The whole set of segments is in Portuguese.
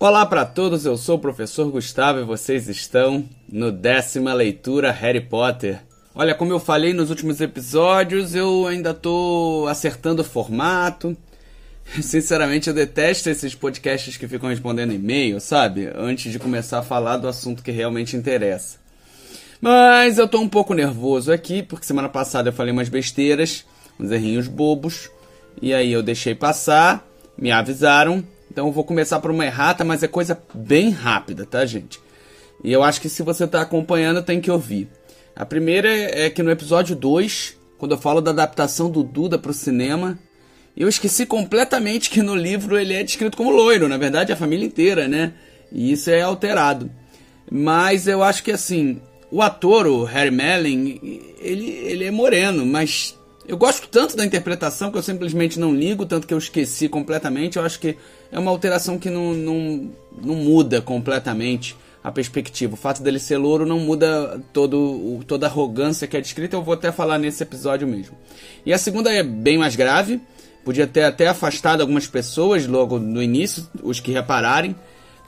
Olá para todos, eu sou o professor Gustavo e vocês estão no décima leitura Harry Potter. Olha, como eu falei nos últimos episódios, eu ainda tô acertando o formato. Sinceramente, eu detesto esses podcasts que ficam respondendo e-mail, sabe? Antes de começar a falar do assunto que realmente interessa. Mas eu tô um pouco nervoso aqui, porque semana passada eu falei umas besteiras, uns errinhos bobos, e aí eu deixei passar, me avisaram, então eu vou começar por uma errata, mas é coisa bem rápida, tá, gente? E eu acho que se você tá acompanhando, tem que ouvir. A primeira é que no episódio 2, quando eu falo da adaptação do Duda pro cinema, eu esqueci completamente que no livro ele é descrito como loiro, na verdade a família inteira, né? E isso é alterado. Mas eu acho que assim, o ator, o Harry Melling, ele, ele é moreno, mas eu gosto tanto da interpretação que eu simplesmente não ligo, tanto que eu esqueci completamente. Eu acho que é uma alteração que não, não, não muda completamente a perspectiva. O fato dele ser louro não muda todo, toda a arrogância que é descrita. Eu vou até falar nesse episódio mesmo. E a segunda é bem mais grave. Podia ter até afastado algumas pessoas logo no início, os que repararem.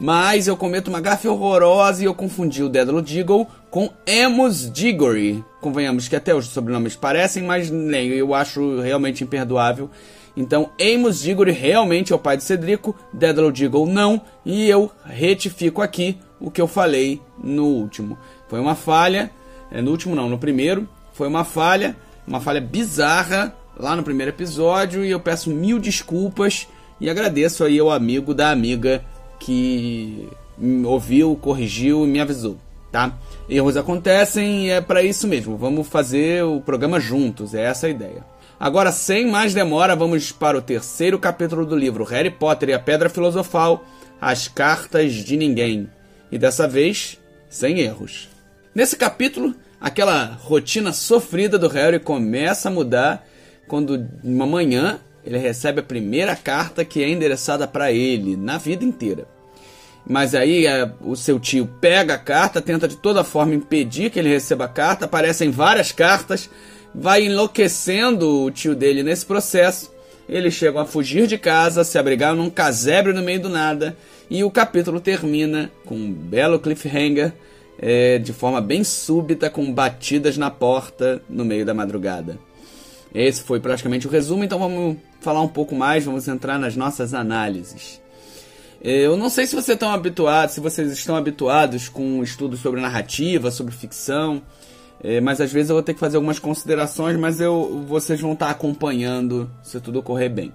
Mas eu cometo uma gafe horrorosa e eu confundi o Dédalo Diggle com Amos Diggory. Convenhamos que até os sobrenomes parecem, mas nem eu acho realmente imperdoável. Então, Amos Diggory realmente é o pai de Cedrico, Dédalo Diggle não, e eu retifico aqui o que eu falei no último. Foi uma falha, é, no último não, no primeiro, foi uma falha, uma falha bizarra lá no primeiro episódio, e eu peço mil desculpas e agradeço aí ao amigo da amiga que ouviu, corrigiu e me avisou, tá? Erros acontecem e é para isso mesmo. Vamos fazer o programa juntos, é essa a ideia. Agora, sem mais demora, vamos para o terceiro capítulo do livro Harry Potter e a Pedra Filosofal, As Cartas de Ninguém. E dessa vez, sem erros. Nesse capítulo, aquela rotina sofrida do Harry começa a mudar quando, uma manhã, ele recebe a primeira carta que é endereçada para ele na vida inteira. Mas aí é, o seu tio pega a carta, tenta de toda forma impedir que ele receba a carta, aparecem várias cartas, vai enlouquecendo o tio dele nesse processo. Eles chegam a fugir de casa, se abrigar num casebre no meio do nada, e o capítulo termina com um belo cliffhanger, é, de forma bem súbita, com batidas na porta no meio da madrugada. Esse foi praticamente o resumo, então vamos falar um pouco mais, vamos entrar nas nossas análises. É, eu não sei se vocês estão habituados, se vocês estão habituados com estudos sobre narrativa, sobre ficção, é, mas às vezes eu vou ter que fazer algumas considerações, mas eu, vocês vão estar acompanhando se tudo ocorrer bem,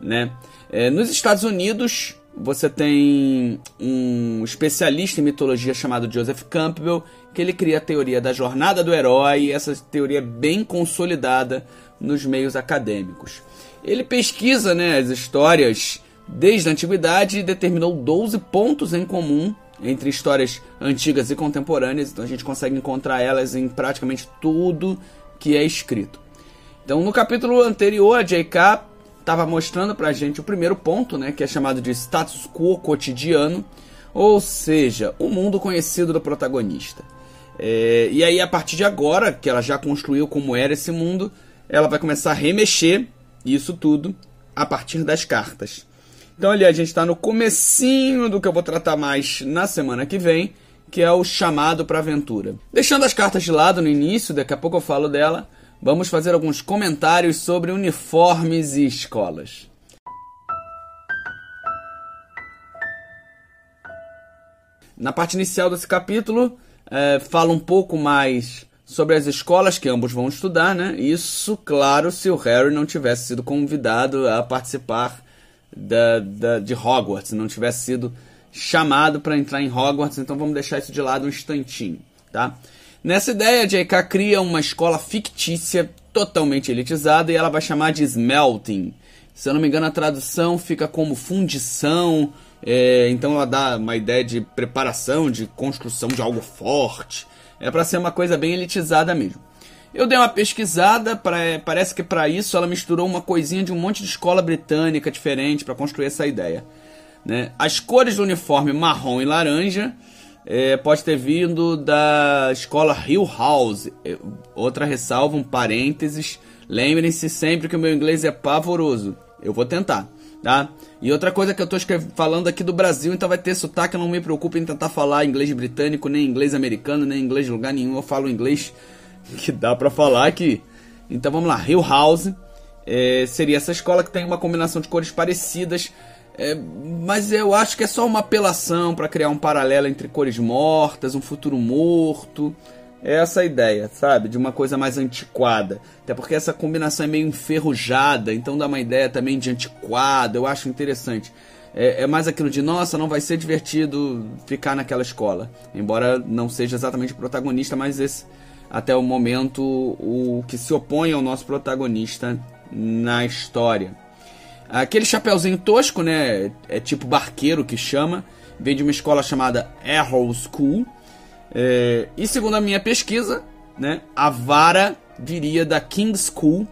né? É, nos Estados Unidos você tem um especialista em mitologia chamado Joseph Campbell que ele cria a teoria da jornada do herói, essa teoria é bem consolidada nos meios acadêmicos. Ele pesquisa né, as histórias desde a antiguidade e determinou 12 pontos em comum entre histórias antigas e contemporâneas, então a gente consegue encontrar elas em praticamente tudo que é escrito. Então, no capítulo anterior, a J.K. estava mostrando para a gente o primeiro ponto, né, que é chamado de status quo cotidiano, ou seja, o mundo conhecido do protagonista. É, e aí, a partir de agora, que ela já construiu como era esse mundo, ela vai começar a remexer isso tudo a partir das cartas. Então ali a gente está no comecinho do que eu vou tratar mais na semana que vem, que é o chamado para aventura. Deixando as cartas de lado no início, daqui a pouco eu falo dela, vamos fazer alguns comentários sobre uniformes e escolas. Na parte inicial desse capítulo, é, fala um pouco mais sobre as escolas que ambos vão estudar, né? Isso, claro, se o Harry não tivesse sido convidado a participar da, da, de Hogwarts, não tivesse sido chamado para entrar em Hogwarts, então vamos deixar isso de lado um instantinho, tá? Nessa ideia, J.K. cria uma escola fictícia totalmente elitizada e ela vai chamar de Smelting. Se eu não me engano, a tradução fica como fundição, é, então ela dá uma ideia de preparação, de construção de algo forte. É para ser uma coisa bem elitizada mesmo. Eu dei uma pesquisada, pra, parece que para isso ela misturou uma coisinha de um monte de escola britânica diferente para construir essa ideia. Né? As cores do uniforme marrom e laranja é, pode ter vindo da escola Hill House. É, outra ressalva, um parênteses. Lembrem-se sempre que o meu inglês é pavoroso. Eu vou tentar, tá? E outra coisa que eu tô falando aqui do Brasil, então vai ter sotaque, não me preocupe em tentar falar inglês britânico, nem inglês americano, nem inglês de lugar nenhum. Eu falo inglês que dá para falar aqui. Então vamos lá, Hill House é, seria essa escola que tem uma combinação de cores parecidas, é, mas eu acho que é só uma apelação para criar um paralelo entre cores mortas, um futuro morto. É essa a ideia, sabe? De uma coisa mais antiquada. Até porque essa combinação é meio enferrujada, então dá uma ideia também de antiquada. Eu acho interessante. É, é, mais aquilo de, nossa, não vai ser divertido ficar naquela escola. Embora não seja exatamente o protagonista, mas esse, até o momento, o que se opõe ao nosso protagonista na história. Aquele chapeuzinho tosco, né? É tipo barqueiro que chama. Vem de uma escola chamada Arrow School é, e segundo a minha pesquisa, né, a vara viria da King School.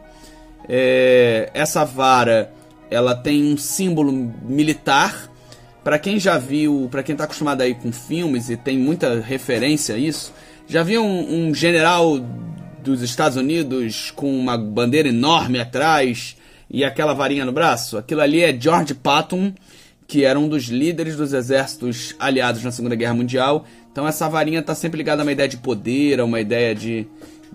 É, essa vara ela tem um símbolo militar. Para quem já viu, para quem está acostumado aí com filmes e tem muita referência a isso, já viu um, um general dos Estados Unidos com uma bandeira enorme atrás e aquela varinha no braço? Aquilo ali é George Patton, que era um dos líderes dos exércitos aliados na Segunda Guerra Mundial então essa varinha está sempre ligada a uma ideia de poder, a uma ideia de,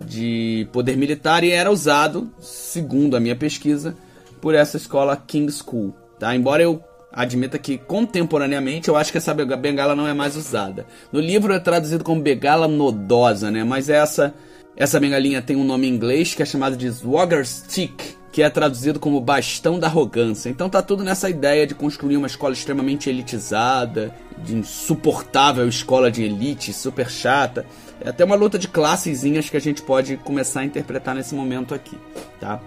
de poder militar e era usado, segundo a minha pesquisa, por essa escola King School. Tá? Embora eu admita que contemporaneamente eu acho que essa bengala não é mais usada. No livro é traduzido como bengala nodosa, né? Mas essa essa bengalinha tem um nome em inglês que é chamado de Swagger Stick que é traduzido como bastão da arrogância. Então tá tudo nessa ideia de construir uma escola extremamente elitizada, de insuportável escola de elite, super chata. É até uma luta de classezinhas que a gente pode começar a interpretar nesse momento aqui, tá?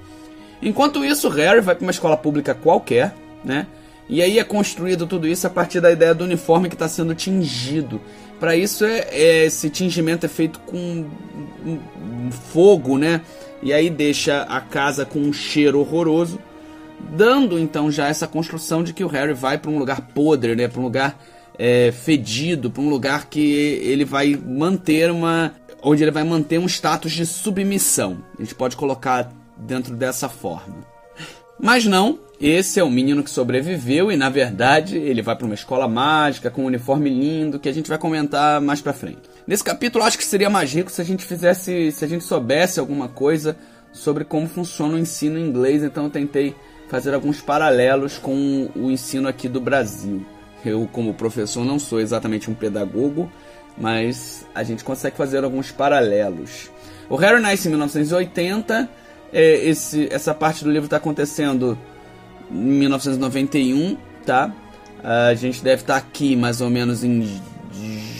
Enquanto isso, Harry vai para uma escola pública qualquer, né? E aí é construído tudo isso a partir da ideia do uniforme que está sendo tingido. Para isso, é, é, esse tingimento é feito com um, um fogo, né? E aí deixa a casa com um cheiro horroroso, dando então já essa construção de que o Harry vai para um lugar podre, né, para um lugar é, fedido, para um lugar que ele vai manter uma, onde ele vai manter um status de submissão. A gente pode colocar dentro dessa forma. Mas não, esse é o menino que sobreviveu e na verdade ele vai para uma escola mágica com um uniforme lindo que a gente vai comentar mais para frente. Nesse capítulo acho que seria mais rico se a gente fizesse, se a gente soubesse alguma coisa sobre como funciona o ensino em inglês, então eu tentei fazer alguns paralelos com o ensino aqui do Brasil. Eu, como professor, não sou exatamente um pedagogo, mas a gente consegue fazer alguns paralelos. O Harry nasce em 1980, é, esse, essa parte do livro está acontecendo 1991, tá? A gente deve estar tá aqui mais ou menos em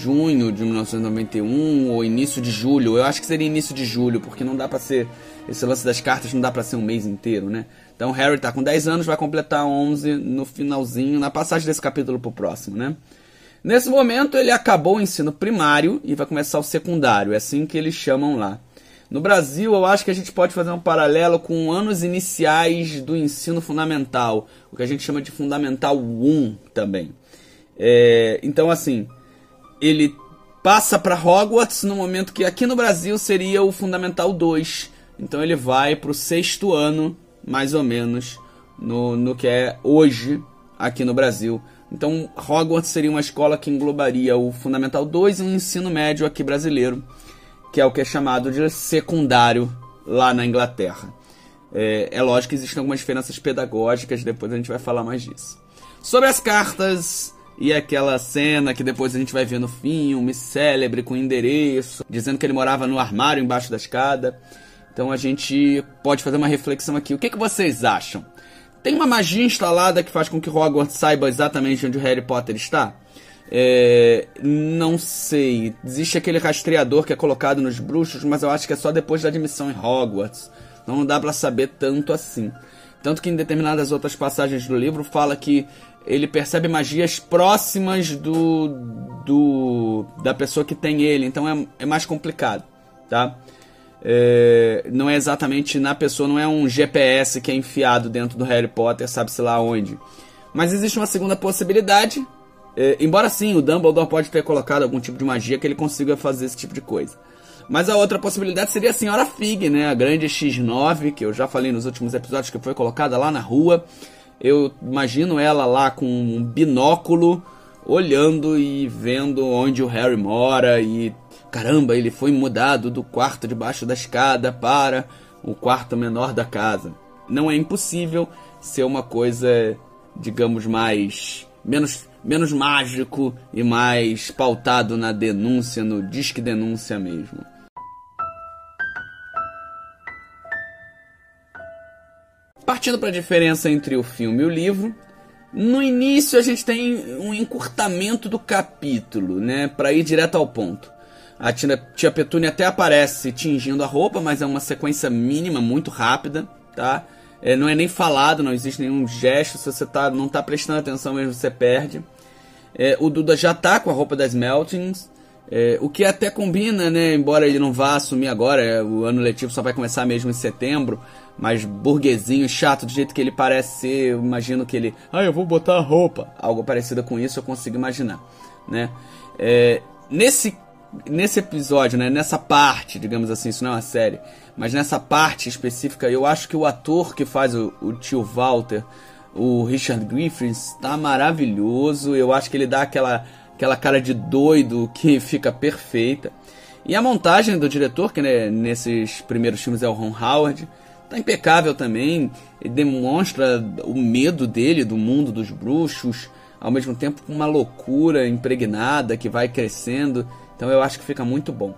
junho de 1991 ou início de julho. Eu acho que seria início de julho, porque não dá para ser esse lance das cartas não dá para ser um mês inteiro, né? Então Harry tá com 10 anos, vai completar 11 no finalzinho, na passagem desse capítulo pro próximo, né? Nesse momento ele acabou o ensino primário e vai começar o secundário, é assim que eles chamam lá. No Brasil, eu acho que a gente pode fazer um paralelo com anos iniciais do ensino fundamental, o que a gente chama de Fundamental 1 também. É, então, assim, ele passa para Hogwarts no momento que aqui no Brasil seria o Fundamental 2. Então, ele vai para o sexto ano, mais ou menos, no, no que é hoje aqui no Brasil. Então, Hogwarts seria uma escola que englobaria o Fundamental 2 e um ensino médio aqui brasileiro que é o que é chamado de secundário lá na Inglaterra. É, é lógico que existem algumas diferenças pedagógicas, depois a gente vai falar mais disso. Sobre as cartas e aquela cena que depois a gente vai ver no filme, célebre com endereço, dizendo que ele morava no armário embaixo da escada. Então a gente pode fazer uma reflexão aqui. O que, que vocês acham? Tem uma magia instalada que faz com que Hogwarts saiba exatamente onde o Harry Potter está? É, não sei. Existe aquele rastreador que é colocado nos bruxos, mas eu acho que é só depois da admissão em Hogwarts. Não dá para saber tanto assim. Tanto que em determinadas outras passagens do livro fala que ele percebe magias próximas do, do da pessoa que tem ele. Então é, é mais complicado, tá? É, não é exatamente na pessoa, não é um GPS que é enfiado dentro do Harry Potter, sabe-se lá onde. Mas existe uma segunda possibilidade, é, embora sim, o Dumbledore pode ter colocado algum tipo de magia que ele consiga fazer esse tipo de coisa. Mas a outra possibilidade seria a Senhora Fig, né? A grande X9, que eu já falei nos últimos episódios que foi colocada lá na rua. Eu imagino ela lá com um binóculo, olhando e vendo onde o Harry mora e caramba, ele foi mudado do quarto debaixo da escada para o quarto menor da casa. Não é impossível ser uma coisa, digamos, mais menos menos mágico e mais pautado na denúncia, no disque denúncia mesmo. Partindo para a diferença entre o filme e o livro, no início a gente tem um encurtamento do capítulo, né, para ir direto ao ponto. A tia, tia Petúnia até aparece tingindo a roupa, mas é uma sequência mínima, muito rápida, tá? É, não é nem falado, não existe nenhum gesto. Se você tá, não tá prestando atenção mesmo, você perde. É, o Duda já tá com a roupa das Meltings. É, o que até combina, né? Embora ele não vá assumir agora, é, o ano letivo só vai começar mesmo em setembro. Mas burguesinho, chato, do jeito que ele parece ser, eu imagino que ele. Ah, eu vou botar a roupa. Algo parecido com isso eu consigo imaginar, né? É, nesse nesse episódio, né, nessa parte, digamos assim, isso não é uma série, mas nessa parte específica, eu acho que o ator que faz o, o tio Walter, o Richard Griffiths, tá maravilhoso. Eu acho que ele dá aquela, aquela cara de doido que fica perfeita. E a montagem do diretor, que né, nesses primeiros filmes é o Ron Howard, tá impecável também. Ele demonstra o medo dele do mundo dos bruxos, ao mesmo tempo com uma loucura impregnada que vai crescendo. Então eu acho que fica muito bom.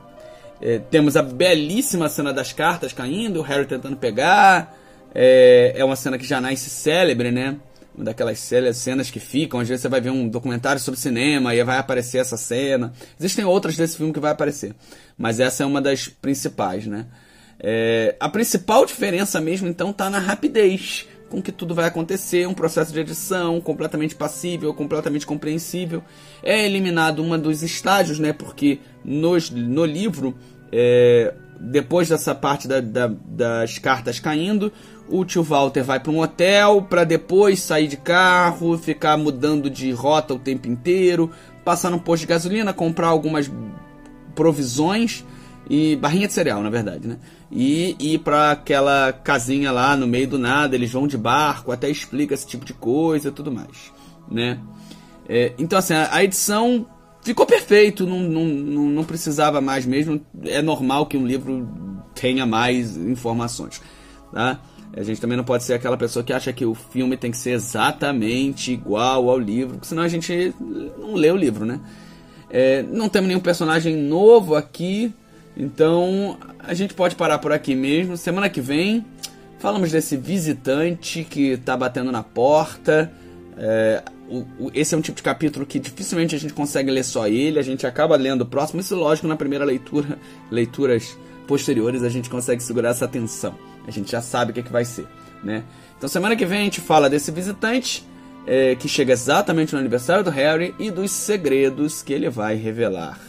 É, temos a belíssima cena das cartas caindo, o Harry tentando pegar. É, é uma cena que já nasce célebre, né? Uma daquelas cenas que ficam. Às vezes você vai ver um documentário sobre cinema e vai aparecer essa cena. Existem outras desse filme que vai aparecer. Mas essa é uma das principais, né? É, a principal diferença mesmo, então, tá na rapidez com que tudo vai acontecer, um processo de edição completamente passível, completamente compreensível. É eliminado uma dos estágios, né? Porque nos, no livro, é, depois dessa parte da, da, das cartas caindo, o tio Walter vai para um hotel para depois sair de carro, ficar mudando de rota o tempo inteiro, passar no posto de gasolina, comprar algumas provisões e barrinha de cereal, na verdade, né? E ir para aquela casinha lá no meio do nada, eles vão de barco, até explica esse tipo de coisa tudo mais, né? É, então, assim, a edição ficou perfeito, não, não, não precisava mais mesmo. É normal que um livro tenha mais informações, tá? A gente também não pode ser aquela pessoa que acha que o filme tem que ser exatamente igual ao livro, porque senão a gente não lê o livro, né? É, não temos nenhum personagem novo aqui, então a gente pode parar por aqui mesmo. Semana que vem falamos desse visitante que está batendo na porta. É, esse é um tipo de capítulo que dificilmente a gente consegue ler só ele, a gente acaba lendo o próximo. Isso, lógico, na primeira leitura, leituras posteriores, a gente consegue segurar essa atenção. A gente já sabe o que, é que vai ser, né? Então, semana que vem a gente fala desse visitante é, que chega exatamente no aniversário do Harry e dos segredos que ele vai revelar.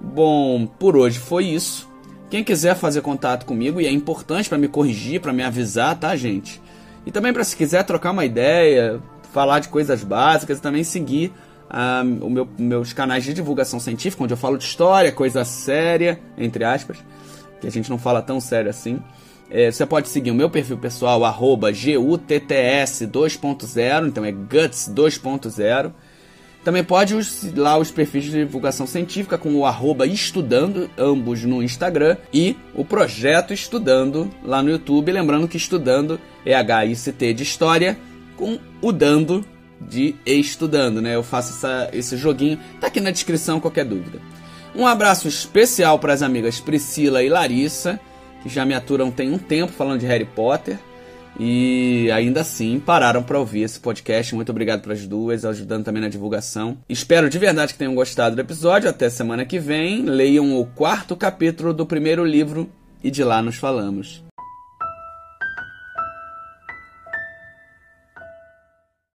Bom, por hoje foi isso. Quem quiser fazer contato comigo, e é importante para me corrigir, para me avisar, tá, gente? E também para se quiser trocar uma ideia, falar de coisas básicas e também seguir um, o meu, meus canais de divulgação científica, onde eu falo de história, coisa séria, entre aspas, que a gente não fala tão sério assim. É, você pode seguir o meu perfil pessoal, arroba GUTTS 2.0, então é GUTS 2.0. Também pode os, lá os perfis de divulgação científica com o arroba estudando, ambos no Instagram, e o projeto Estudando lá no YouTube. Lembrando que estudando é H-I-C-T de história, com o dando de estudando, né? Eu faço essa, esse joguinho, tá aqui na descrição qualquer dúvida. Um abraço especial para as amigas Priscila e Larissa, que já me aturam tem um tempo falando de Harry Potter. E ainda assim pararam para ouvir esse podcast. Muito obrigado para as duas, ajudando também na divulgação. Espero de verdade que tenham gostado do episódio. Até semana que vem. Leiam o quarto capítulo do primeiro livro e de lá nos falamos.